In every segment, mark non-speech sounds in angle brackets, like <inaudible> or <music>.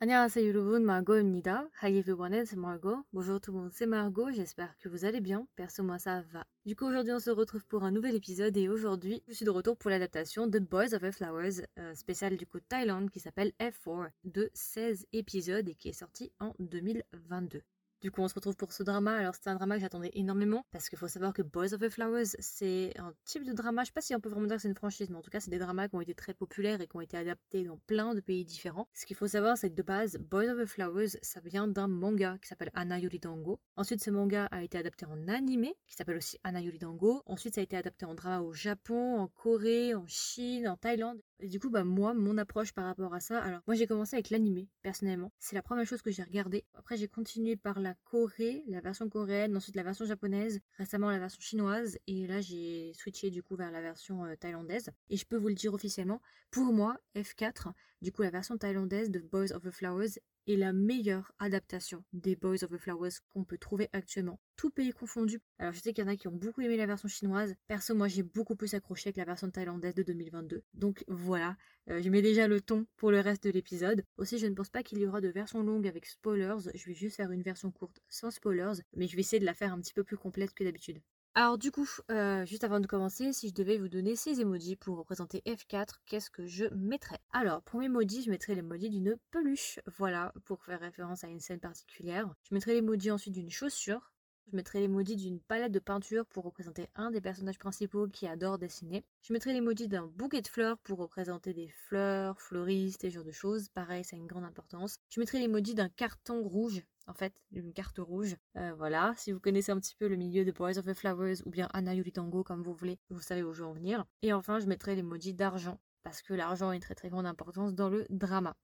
안녕하세요 여러분, Margot입니다. Hi everyone, c'est Margot. Bonjour tout le monde, c'est Margot. J'espère que vous allez bien. Perso, moi ça va. Du coup, aujourd'hui, on se retrouve pour un nouvel épisode et aujourd'hui, je suis de retour pour l'adaptation de Boys of the Flowers, euh, spécial du coup Thaïlande qui s'appelle F4 de 16 épisodes et qui est sorti en 2022. Du coup, on se retrouve pour ce drama. Alors, c'est un drama que j'attendais énormément parce qu'il faut savoir que Boys of the Flowers, c'est un type de drama. Je sais pas si on peut vraiment dire que c'est une franchise, mais en tout cas, c'est des dramas qui ont été très populaires et qui ont été adaptés dans plein de pays différents. Ce qu'il faut savoir, c'est que de base, Boys of the Flowers, ça vient d'un manga qui s'appelle Anna Dango. Ensuite, ce manga a été adapté en animé qui s'appelle aussi Anna Dango. Ensuite, ça a été adapté en drama au Japon, en Corée, en Chine, en Thaïlande. Et du coup, bah moi, mon approche par rapport à ça, alors moi j'ai commencé avec l'animé, personnellement. C'est la première chose que j'ai regardé. Après, j'ai continué par la Corée, la version coréenne, ensuite la version japonaise, récemment la version chinoise, et là j'ai switché du coup vers la version euh, thaïlandaise. Et je peux vous le dire officiellement, pour moi, F4, du coup la version thaïlandaise de Boys of the Flowers est la meilleure adaptation des Boys of the Flowers qu'on peut trouver actuellement. Tout pays confondu. Alors je sais qu'il y en a qui ont beaucoup aimé la version chinoise. Perso, moi j'ai beaucoup plus accroché avec la version thaïlandaise de 2022. Donc voilà, euh, je mets déjà le ton pour le reste de l'épisode. Aussi, je ne pense pas qu'il y aura de version longue avec spoilers. Je vais juste faire une version courte sans spoilers, mais je vais essayer de la faire un petit peu plus complète que d'habitude. Alors du coup, euh, juste avant de commencer, si je devais vous donner ces emojis pour représenter F4, qu'est-ce que je mettrais? Alors pour mes je mettrais l'emoji d'une peluche, voilà, pour faire référence à une scène particulière. Je mettrais l'emoji ensuite d'une chaussure. Je mettrais l'emoji d'une palette de peinture pour représenter un des personnages principaux qui adore dessiner. Je mettrais l'emoji d'un bouquet de fleurs pour représenter des fleurs, fleuristes et ce genre de choses. Pareil, ça a une grande importance. Je mettrais l'emoji d'un carton rouge en fait, une carte rouge. Euh, voilà, si vous connaissez un petit peu le milieu de Boys of the Flowers ou bien Anna Yuri Tango comme vous voulez, vous savez où je veux en venir. Et enfin, je mettrai l'emoji d'argent parce que l'argent a une très très grande importance dans le drama.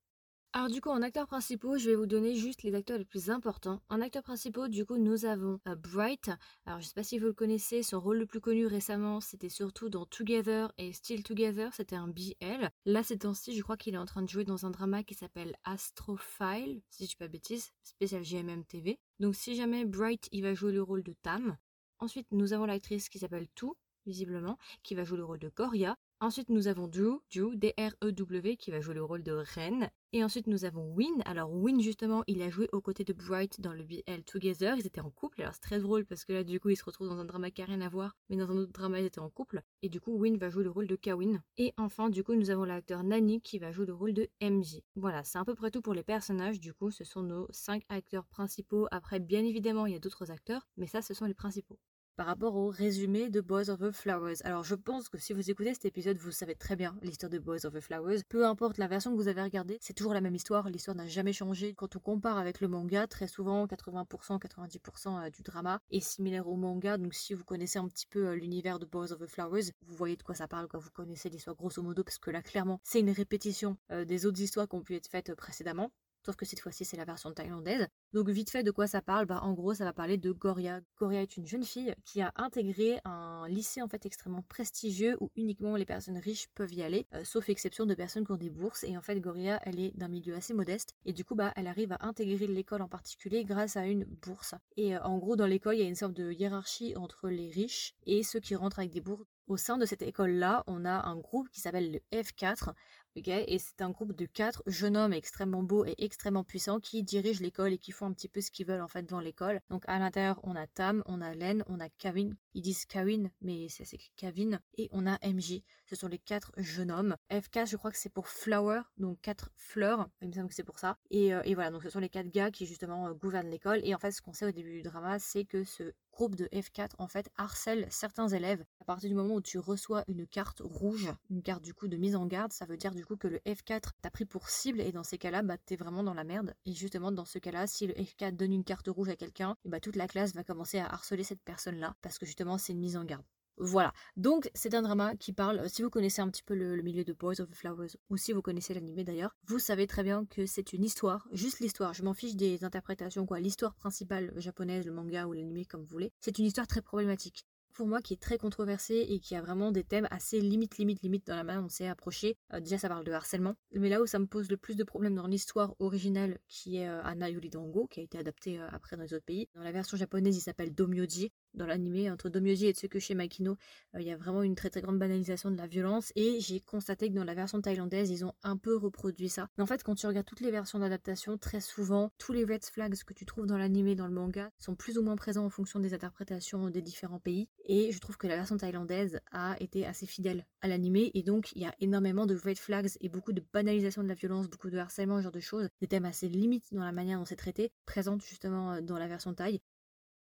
Alors du coup en acteurs principaux, je vais vous donner juste les acteurs les plus importants. En acteurs principaux, du coup, nous avons euh, Bright. Alors je sais pas si vous le connaissez, son rôle le plus connu récemment, c'était surtout dans Together et Still Together, c'était un BL. Là ces temps-ci, je crois qu'il est en train de jouer dans un drama qui s'appelle Astrophile, si je dis pas bêtise, spécial GMM TV. Donc si jamais Bright, il va jouer le rôle de Tam. Ensuite, nous avons l'actrice qui s'appelle Tu, visiblement, qui va jouer le rôle de Koria. Ensuite, nous avons Drew, Drew, D-R-E-W, qui va jouer le rôle de Ren. Et ensuite, nous avons Win. Alors, Win, justement, il a joué aux côtés de Bright dans le BL Together. Ils étaient en couple. Alors, c'est très drôle parce que là, du coup, ils se retrouvent dans un drama qui n'a rien à voir. Mais dans un autre drama, ils étaient en couple. Et du coup, Win va jouer le rôle de Kawin. Et enfin, du coup, nous avons l'acteur Nani qui va jouer le rôle de MJ. Voilà, c'est à peu près tout pour les personnages. Du coup, ce sont nos cinq acteurs principaux. Après, bien évidemment, il y a d'autres acteurs. Mais ça, ce sont les principaux par rapport au résumé de Boys of the Flowers. Alors je pense que si vous écoutez cet épisode, vous savez très bien l'histoire de Boys of the Flowers. Peu importe la version que vous avez regardée, c'est toujours la même histoire, l'histoire n'a jamais changé. Quand on compare avec le manga, très souvent 80%, 90% euh, du drama est similaire au manga, donc si vous connaissez un petit peu euh, l'univers de Boys of the Flowers, vous voyez de quoi ça parle quand vous connaissez l'histoire grosso modo, parce que là clairement c'est une répétition euh, des autres histoires qui ont pu être faites précédemment sauf que cette fois-ci c'est la version thaïlandaise. Donc vite fait de quoi ça parle? Bah, En gros ça va parler de Goria. Goria est une jeune fille qui a intégré un lycée en fait extrêmement prestigieux où uniquement les personnes riches peuvent y aller, euh, sauf exception de personnes qui ont des bourses. Et en fait Goria elle est d'un milieu assez modeste et du coup bah elle arrive à intégrer l'école en particulier grâce à une bourse. Et euh, en gros dans l'école il y a une sorte de hiérarchie entre les riches et ceux qui rentrent avec des bourses. Au sein de cette école-là, on a un groupe qui s'appelle le F4, et c'est un groupe de quatre jeunes hommes extrêmement beaux et extrêmement puissants qui dirigent l'école et qui font un petit peu ce qu'ils veulent en fait dans l'école. Donc à l'intérieur, on a Tam, on a Len, on a Kevin. Ils disent Kevin, mais c'est écrit Kevin. Et on a MJ. Ce sont les quatre jeunes hommes. FK, je crois que c'est pour Flower, donc quatre fleurs. Il me semble que c'est pour ça. Et, euh, voilà, donc ce sont les quatre gars qui justement euh, gouvernent l'école. Et en fait, ce qu'on sait au début du drama, c'est que ce groupe de F4 en fait harcèle certains élèves. À partir du moment où tu reçois une carte rouge, une carte du coup de mise en garde, ça veut dire du coup que le F4 t'a pris pour cible et dans ces cas-là, bah t'es vraiment dans la merde. Et justement dans ce cas-là, si le F4 donne une carte rouge à quelqu'un, bah toute la classe va commencer à harceler cette personne-là parce que justement c'est une mise en garde. Voilà, donc c'est un drama qui parle, si vous connaissez un petit peu le, milieu de Boys of the Flowers, ou si vous connaissez l'anime d'ailleurs, vous savez très bien que c'est une histoire, juste l'histoire, je m'en fiche des interprétations, quoi, l'histoire principale japonaise, le manga ou l'anime comme vous voulez, c'est une histoire très problématique pour moi qui est très controversée et qui a vraiment des thèmes assez limite, limite, limite dans la main, on s'est approché. Euh, déjà, ça parle de harcèlement. Mais là où ça me pose le plus de problèmes dans l'histoire originale, qui est euh, Anna Yuri Dango, qui a été adaptée euh, après dans les autres pays. Dans la version japonaise, il s'appelle Domyoji. Dans l'animé entre Domyoji et Tsukushi Makino. Il y a vraiment une très très grande banalisation de la violence et j'ai constaté que dans la version thaïlandaise, ils ont un peu reproduit ça. Mais en fait, quand tu regardes toutes les versions d'adaptation, très souvent, tous les red flags que tu trouves dans l'animé, dans le manga, sont plus ou moins présents en fonction des interprétations des différents pays. Et je trouve que la version thaïlandaise a été assez fidèle à l'animé et donc il y a énormément de red flags et beaucoup de banalisation de la violence, beaucoup de harcèlement, ce genre de choses, des thèmes assez limites dans la manière dont c'est traité, présentes justement euh, dans la version thaï.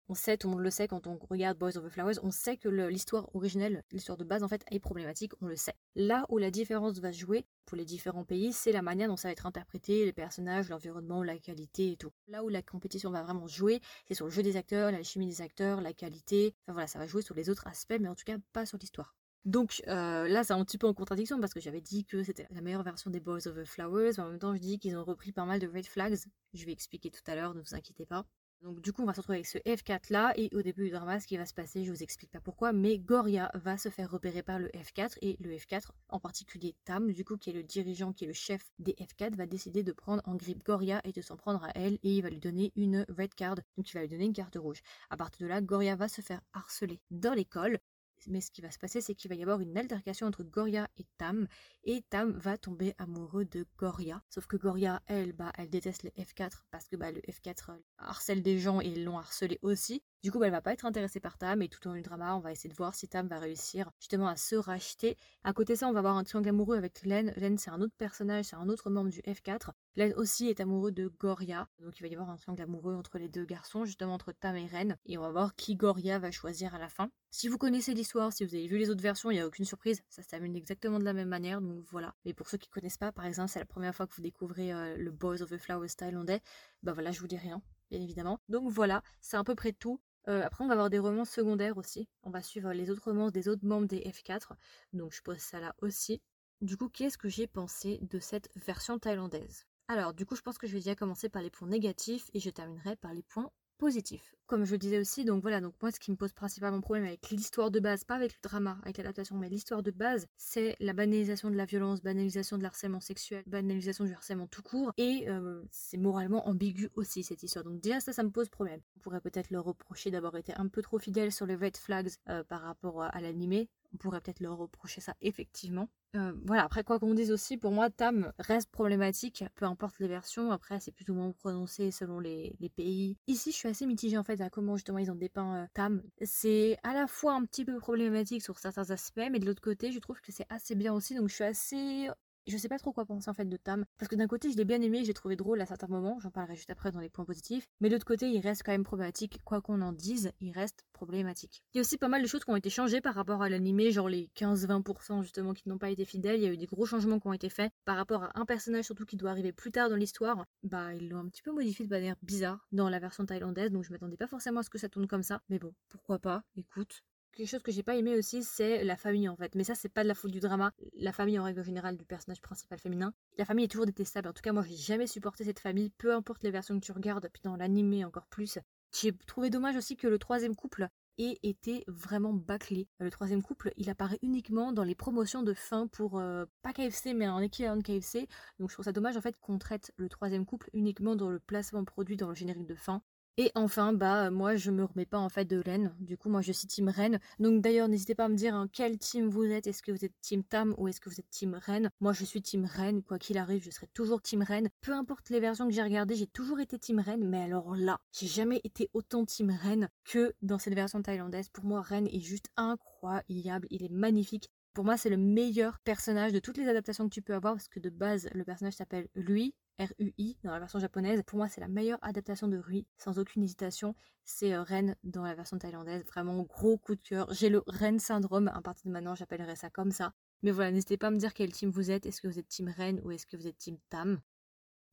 On sait, tout le monde le sait quand on regarde Boys of the Flowers, on sait que l'histoire originelle, l'histoire de base en fait, est problématique, on le sait. Là où la différence va jouer pour les différents pays, c'est la manière dont ça va être interprété, les personnages, l'environnement, la qualité et tout. Là où la compétition va vraiment jouer, c'est sur le jeu des acteurs, la chimie des acteurs, la qualité. Enfin voilà, ça va jouer sur les autres aspects, mais en tout cas pas sur l'histoire. Donc euh, là, c'est un petit peu en contradiction parce que j'avais dit que c'était la meilleure version des Boys of the Flowers, mais en même temps, je dis qu'ils ont repris pas mal de red flags. Je vais expliquer tout à l'heure, ne vous inquiétez pas. Donc du coup, on va se retrouver avec ce F4 là, et au début du drama, ce qui va se passer, je vous explique pas pourquoi, mais Goria va se faire repérer par le F4, et le F4, en particulier Tam, du coup, qui est le dirigeant, qui est le chef des F4, va décider de prendre en grippe Goria et de s'en prendre à elle, et il va lui donner une red card, donc il va lui donner une carte rouge. À partir de là, Goria va se faire harceler dans l'école, mais ce qui va se passer, c'est qu'il va y avoir une altercation entre Goria et Tam, et Tam va tomber amoureux de Goria. Sauf que Goria, elle, bah, elle déteste le F4 parce que bah, le F4 harcèle des gens et ils l'ont harcelé aussi. Du coup, bah, elle va pas être intéressée par Tam et tout au long du drama, on va essayer de voir si Tam va réussir justement à se racheter. À côté de ça, on va avoir un triangle amoureux avec Len. Len, c'est un autre personnage, c'est un autre membre du F4. Len aussi est amoureux de Goria, donc il va y avoir un triangle amoureux entre les deux garçons, justement entre Tam et Ren. Et on va voir qui Goria va choisir à la fin. Si vous connaissez l'histoire, si vous avez vu les autres versions, il n'y a aucune surprise, ça se termine exactement de la même manière, donc voilà. Mais pour ceux qui connaissent pas, par exemple, c'est la première fois que vous découvrez euh, le Boys of the Flowers thaïlandais, bah voilà, je vous dis rien, bien évidemment. Donc voilà, c'est à peu près tout. Euh, après, on va avoir des romans secondaires aussi. On va suivre les autres romans des autres membres des F4. Donc, je pose ça là aussi. Du coup, qu'est-ce que j'ai pensé de cette version thaïlandaise? Alors, du coup, je pense que je vais déjà commencer par les points négatifs et je terminerai par les points positif. Comme je le disais aussi, donc voilà, donc moi ce qui me pose principalement problème avec l'histoire de base, pas avec le drama, avec l'adaptation, mais l'histoire de base, c'est la banalisation de la violence, banalisation de l'harcèlement sexuel, banalisation du harcèlement tout court, et euh, c'est moralement ambigu aussi cette histoire. Donc déjà ça, ça me pose problème. On pourrait peut-être leur reprocher d'avoir été un peu trop fidèle sur les red flags euh, par rapport à l'animé, on pourrait peut-être leur reprocher ça effectivement. Euh, voilà, après quoi qu'on dise aussi, pour moi, Tam reste problématique, peu importe les versions. Après, c'est plus ou moins prononcé selon les, pays. Ici, je suis assez mitigée en fait à comment justement ils ont dépeint euh, Tam. C'est à la fois un petit peu problématique sur certains aspects, mais de l'autre côté, je trouve que c'est assez bien aussi. Donc je suis assez je sais pas trop quoi penser en fait de Tam. Parce que d'un côté, je l'ai bien aimé, j'ai trouvé drôle à certains moments, j'en parlerai juste après dans les points positifs. Mais de l'autre côté, il reste quand même problématique, quoi qu'on en dise, il reste problématique. Il y a aussi pas mal de choses qui ont été changées par rapport à l'animé, genre les 15-20% justement qui n'ont pas été fidèles. Il y a eu des gros changements qui ont été faits par rapport à un personnage surtout qui doit arriver plus tard dans l'histoire. Bah, ils l'ont un petit peu modifié de manière bizarre dans la version thaïlandaise, donc je m'attendais pas forcément à ce que ça tourne comme ça. Mais bon, pourquoi pas, écoute quelque chose que j'ai pas aimé aussi, c'est la famille en fait. Mais ça, c'est pas de la faute du drama. La famille en règle générale du personnage principal féminin. La famille est toujours détestable. En tout cas, moi, j'ai jamais supporté cette famille, peu importe les versions que tu regardes, puis dans l'animé encore plus. J'ai trouvé dommage aussi que le troisième couple ait été vraiment bâclé. Le troisième couple, il apparaît uniquement dans les promotions de fin pour euh, pas KFC mais en équivalent de KFC. Donc je trouve ça dommage en fait qu'on traite le troisième couple uniquement dans le placement produit dans le générique de fin. Et enfin, bah moi je me remets pas en fait de Ren. Du coup, moi je suis Team Ren. Donc d'ailleurs, n'hésitez pas à me dire hein, quel team vous êtes. Est-ce que vous êtes Team Tam ou est-ce que vous êtes Team Ren Moi je suis Team Ren. Quoi qu'il arrive, je serai toujours Team Ren. Peu importe les versions que j'ai regardées, j'ai toujours été Team Ren. Mais alors là, j'ai jamais été autant Team Ren que dans cette version thaïlandaise. Pour moi, Ren est juste incroyable. Il est magnifique. Pour moi, c'est le meilleur personnage de toutes les adaptations que tu peux avoir parce que de base, le personnage s'appelle lui, R-U-I dans la version japonaise. Pour moi, c'est la meilleure adaptation de Rui, sans aucune hésitation. C'est euh, Ren dans la version thaïlandaise. Vraiment gros coup de cœur. J'ai le Ren syndrome. À partir de maintenant, j'appellerai ça comme ça. Mais voilà, n'hésitez pas à me dire quel team vous êtes. Est-ce que vous êtes team Ren ou est-ce que vous êtes team Tam?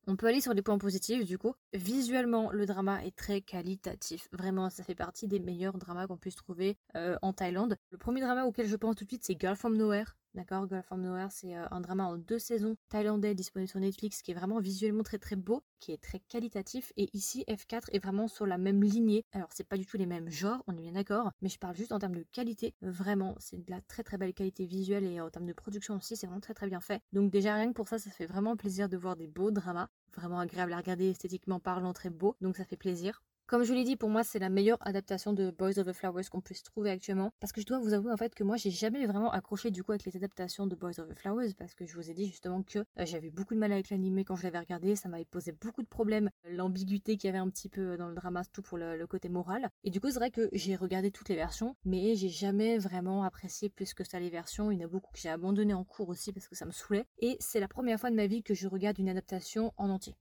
On peut aller sur les points positifs du coup. Visuellement, le drama est très qualitatif. Vraiment, ça fait partie des meilleurs dramas qu'on puisse trouver euh, en Thaïlande. Le premier drama auquel je pense tout de suite, c'est Girl from Nowhere. D'accord, Girl from Nowhere, c'est euh, un drama en deux saisons thaïlandais disponible sur Netflix qui est vraiment visuellement très très beau, qui est très qualitatif. Et ici, F4 est vraiment sur la même lignée. Alors, c'est pas du tout les mêmes genres, on est bien d'accord, mais je parle juste en termes de qualité. Vraiment, c'est de la très très belle qualité visuelle et en termes de production aussi, c'est vraiment très très bien fait. Donc, déjà, rien que pour ça, ça fait vraiment plaisir de voir des beaux dramas. Vraiment agréable à regarder, esthétiquement parlant, très beau. Donc, ça fait plaisir. Comme je l'ai dit, pour moi, c'est la meilleure adaptation de Boys of the Flowers qu'on puisse trouver actuellement. Parce que je dois vous avouer en fait que moi, j'ai jamais vraiment accroché du coup avec les adaptations de Boys of the Flowers. Parce que je vous ai dit justement que euh, j'avais beaucoup de mal avec l'animé quand je l'avais regardé. Ça m'avait posé beaucoup de problèmes. L'ambiguïté qu'il y avait un petit peu dans le drama, tout pour le, côté moral. Et du coup, c'est vrai que j'ai regardé toutes les versions. Mais j'ai jamais vraiment apprécié plus que ça les versions. Il y en a beaucoup que j'ai abandonné en cours aussi parce que ça me saoulait. Et c'est la première fois de ma vie que je regarde une adaptation en entier.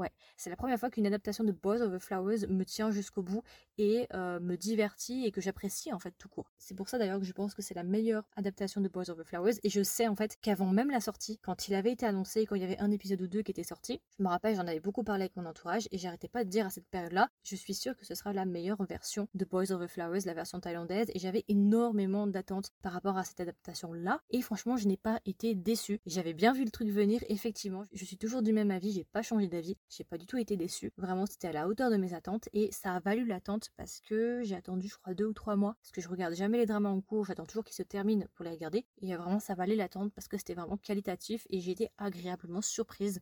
Ouais, c'est la première fois qu'une adaptation de Boys of the Flowers me tient jusqu'au bout et euh, me divertit et que j'apprécie en fait tout court. C'est pour ça d'ailleurs que je pense que c'est la meilleure adaptation de Boys of the Flowers et je sais en fait qu'avant même la sortie, quand il avait été annoncé, quand il y avait un épisode ou deux qui était sorti, je me rappelle j'en avais beaucoup parlé avec mon entourage et j'arrêtais pas de dire à cette période-là, je suis sûre que ce sera la meilleure version de Boys of the Flowers, la version thaïlandaise et j'avais énormément d'attentes par rapport à cette adaptation-là et franchement je n'ai pas été déçue. J'avais bien vu le truc venir, effectivement, je suis toujours du même avis, j'ai pas changé d'avis, j'ai pas du tout été déçue. Vraiment, c'était à la hauteur de mes attentes et ça a valu l'attente parce que j'ai attendu, je crois, deux ou trois mois parce que je regarde jamais les dramas en cours, j'attends toujours qu'ils se terminent pour les regarder. Et vraiment, ça valait l'attente parce que c'était vraiment qualitatif et j'ai été agréablement surprise.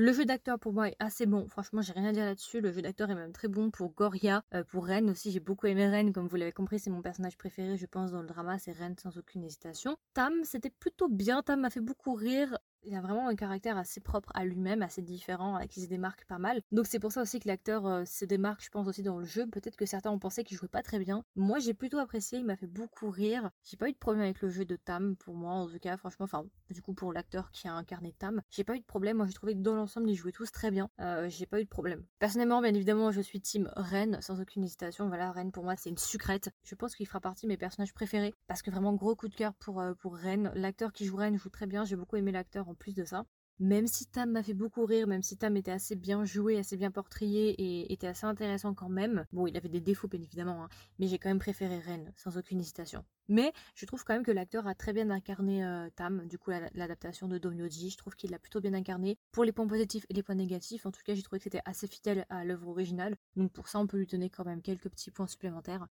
Le jeu d'acteur pour moi est assez bon. Franchement, j'ai rien à dire là-dessus. Le jeu d'acteur est même très bon pour Goria, euh, pour Ren aussi. J'ai beaucoup aimé Ren, comme vous l'avez compris, c'est mon personnage préféré, je pense, dans le drama. C'est Ren sans aucune hésitation. Tam, c'était plutôt bien. Tam m'a fait beaucoup rire. Il a vraiment un caractère assez propre à lui-même, assez différent, qui se démarque pas mal. Donc c'est pour ça aussi que l'acteur euh, se démarque, je pense aussi dans le jeu. Peut-être que certains ont pensé qu'il jouait pas très bien. Moi j'ai plutôt apprécié, il m'a fait beaucoup rire. J'ai pas eu de problème avec le jeu de Tam pour moi en tout cas, franchement, enfin du coup pour l'acteur qui a incarné Tam, j'ai pas eu de problème. Moi j'ai trouvé que dans l'ensemble ils jouaient tous très bien. Euh, j'ai pas eu de problème. Personnellement, bien évidemment, je suis team Ren sans aucune hésitation. Voilà, Ren pour moi c'est une sucrète. Je pense qu'il fera partie de mes personnages préférés parce que vraiment gros coup de cœur pour euh, pour Ren. L'acteur qui joue Ren joue très bien. J'ai beaucoup aimé l'acteur en plus de ça. Même si Tam m'a fait beaucoup rire, même si Tam était assez bien joué, assez bien portrayé et était assez intéressant quand même. Bon, il avait des défauts bien évidemment, hein, mais j'ai quand même préféré Ren, sans aucune hésitation. Mais je trouve quand même que l'acteur a très bien incarné euh, Tam, du coup l'adaptation de Domyoji, je trouve qu'il l'a plutôt bien incarné. Pour les points positifs et les points négatifs, en tout cas j'ai trouvé que c'était assez fidèle à l'œuvre originale, donc pour ça on peut lui donner quand même quelques petits points supplémentaires.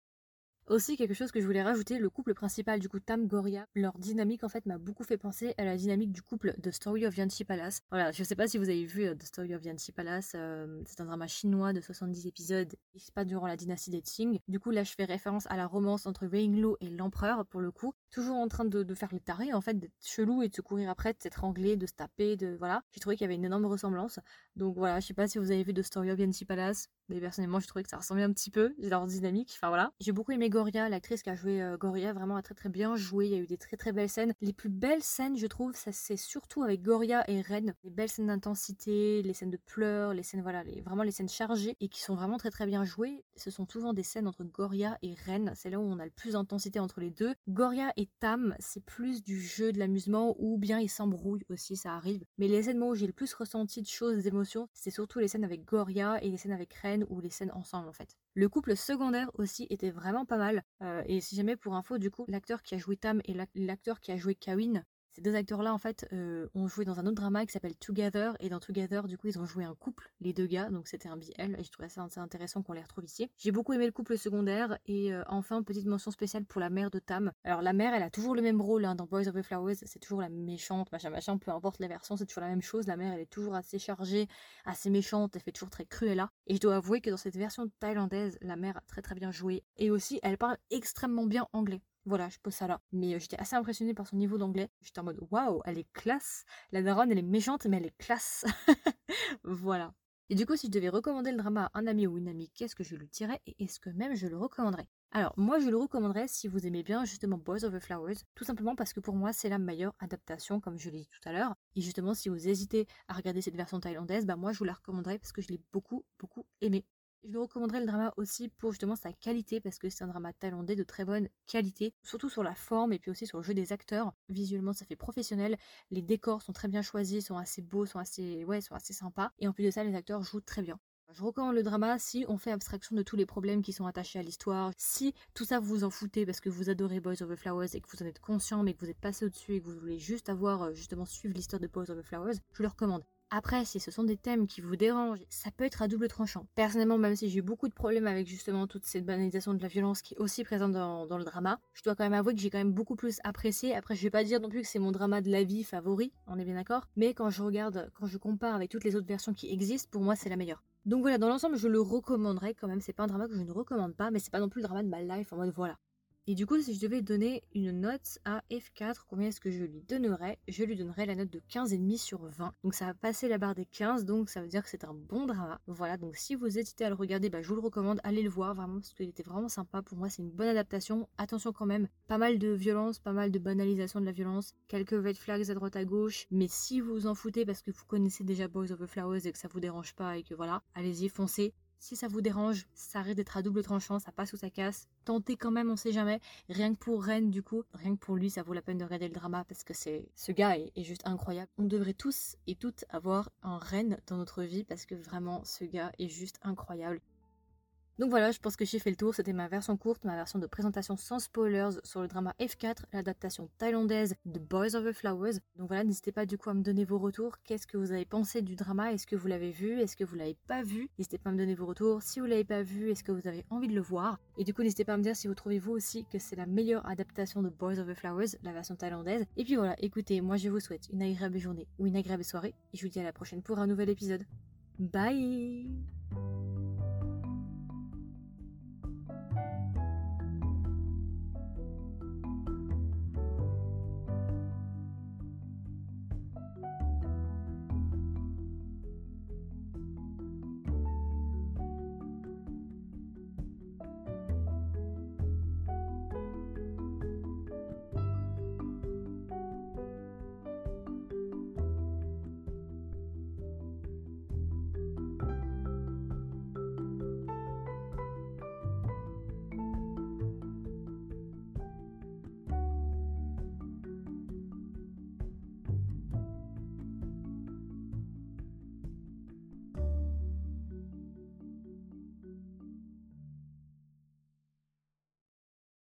Aussi quelque chose que je voulais rajouter, le couple principal du coup Tam Goria, leur dynamique en fait m'a beaucoup fait penser à la dynamique du couple de Story of Yanchi Palace. Voilà, je sais pas si vous avez vu euh, The Story of Yanchi Palace, euh, c'est un drama chinois de 70 épisodes qui se passe durant la dynastie des Qing. Du coup là je fais référence à la romance entre Wei Yinglu et l'empereur pour le coup, toujours en train de, faire les tarés en fait, d'être chelou et de se courir après, de s'étrangler, de se taper, de voilà. J'ai trouvé qu'il y avait une énorme ressemblance. Donc voilà, je sais pas si vous avez vu The Story of Yanchi Palace, mais personnellement je trouvais que ça ressemblait un petit peu, leur dynamique, enfin voilà. J'ai beaucoup aimé Goria, l'actrice qui a joué euh, Goria, vraiment a très très bien joué, il y a eu des très très belles scènes. Les plus belles scènes je trouve, ça c'est surtout avec Goria et Ren, les belles scènes d'intensité, les scènes de pleurs, les scènes voilà, les, vraiment les scènes chargées et qui sont vraiment très très bien jouées. Ce sont souvent des scènes entre Goria et Ren, c'est là où on a le plus d'intensité entre les deux. Goria et Tam, c'est plus du jeu, de l'amusement ou bien ils s'embrouillent aussi, ça arrive. Mais les scènes où j'ai le plus ressenti de choses, d'émotions, c'est surtout les scènes avec Goria et les scènes avec Ren ou les scènes ensemble en fait. Le couple secondaire aussi était vraiment pas mal. Euh, et si jamais pour info, du coup, l'acteur qui a joué Tam et l'acteur qui a joué Kawin, ces deux acteurs-là, en fait, euh, ont joué dans un autre drama qui s'appelle Together. Et dans Together, du coup, ils ont joué un couple, les deux gars. Donc c'était un BL. Et je trouvais ça assez intéressant qu'on les retrouve ici. J'ai beaucoup aimé le couple secondaire. Et euh, enfin, petite mention spéciale pour la mère de Tam. Alors la mère, elle a toujours le même rôle hein, dans Boys of the Flowers. C'est toujours la méchante, machin, machin. Peu importe la version, c'est toujours la même chose. La mère, elle est toujours assez chargée, assez méchante. Elle fait toujours très cruella. Et je dois avouer que dans cette version thaïlandaise, la mère a très très bien joué. Et aussi, elle parle extrêmement bien anglais. Voilà, je pose ça là. Mais euh, j'étais assez impressionnée par son niveau d'anglais. J'étais en mode waouh, elle est classe. La daronne, elle est méchante, mais elle est classe. <laughs> voilà. Et du coup, si je devais recommander le drama à un ami ou une amie, qu'est-ce que je lui dirais et est-ce que même je le recommanderais? Alors, moi, je le recommanderais si vous aimez bien justement Boys of the Flowers, tout simplement parce que pour moi, c'est la meilleure adaptation, comme je l'ai dit tout à l'heure. Et justement, si vous hésitez à regarder cette version thaïlandaise, bah moi, je vous la recommanderais parce que je l'ai beaucoup, beaucoup aimée. Je lui recommanderais le drama aussi pour justement sa qualité, parce que c'est un drama thaïlandais de très bonne qualité, surtout sur la forme et puis aussi sur le jeu des acteurs. Visuellement, ça fait professionnel. Les décors sont très bien choisis, sont assez beaux, sont assez, ouais, sont assez sympas. Et en plus de ça, les acteurs jouent très bien. Je recommande le drama si on fait abstraction de tous les problèmes qui sont attachés à l'histoire. Si tout ça vous en foutez parce que vous adorez Boys of the Flowers et que vous en êtes conscient mais que vous êtes passé au-dessus et que vous voulez juste avoir euh, justement suivre l'histoire de Boys of the Flowers, je le recommande. Après, si ce sont des thèmes qui vous dérangent, ça peut être à double tranchant. Personnellement, même si j'ai eu beaucoup de problèmes avec justement toute cette banalisation de la violence qui est aussi présente dans, le drama, je dois quand même avouer que j'ai quand même beaucoup plus apprécié. Après, je vais pas dire non plus que c'est mon drama de la vie favori, on est bien d'accord. Mais quand je regarde, quand je compare avec toutes les autres versions qui existent, pour moi, c'est la meilleure. Donc voilà, dans l'ensemble, je le recommanderais quand même. C'est pas un drama que je ne recommande pas, mais c'est pas non plus le drama de ma life en mode voilà. Et du coup, si je devais donner une note à F4, combien est-ce que je lui donnerais? Je lui donnerais la note de 15,5 sur 20. Donc ça va passer la barre des 15, donc ça veut dire que c'est un bon drama. Voilà, donc si vous hésitez à le regarder, bah, je vous le recommande, allez le voir vraiment parce qu'il était vraiment sympa. Pour moi, c'est une bonne adaptation. Attention quand même, pas mal de violence, pas mal de banalisation de la violence, quelques red flags à droite à gauche. Mais si vous vous en foutez parce que vous connaissez déjà Boys of the Flowers et que ça vous dérange pas et que voilà, allez-y, foncez. Si ça vous dérange, ça risque d'être à double tranchant, ça passe ou ça casse. Tentez quand même, on sait jamais. Rien que pour Ren, du coup, rien que pour lui, ça vaut la peine de regarder le drama parce que c'est ce gars est, juste incroyable. On devrait tous et toutes avoir un Ren dans notre vie parce que vraiment, ce gars est juste incroyable. Donc voilà, je pense que j'ai fait le tour. C'était ma version courte, ma version de présentation sans spoilers sur le drama F4, l'adaptation thaïlandaise de Boys of the Flowers. Donc voilà, n'hésitez pas du coup à me donner vos retours. Qu'est-ce que vous avez pensé du drama? Est-ce que vous l'avez vu? Est-ce que vous l'avez pas vu? N'hésitez pas à me donner vos retours. Si vous l'avez pas vu, est-ce que vous avez envie de le voir? Et du coup, n'hésitez pas à me dire si vous trouvez vous aussi que c'est la meilleure adaptation de Boys of the Flowers, la version thaïlandaise. Et puis voilà, écoutez, moi je vous souhaite une agréable journée ou une agréable soirée et je vous dis à la prochaine pour un nouvel épisode. Bye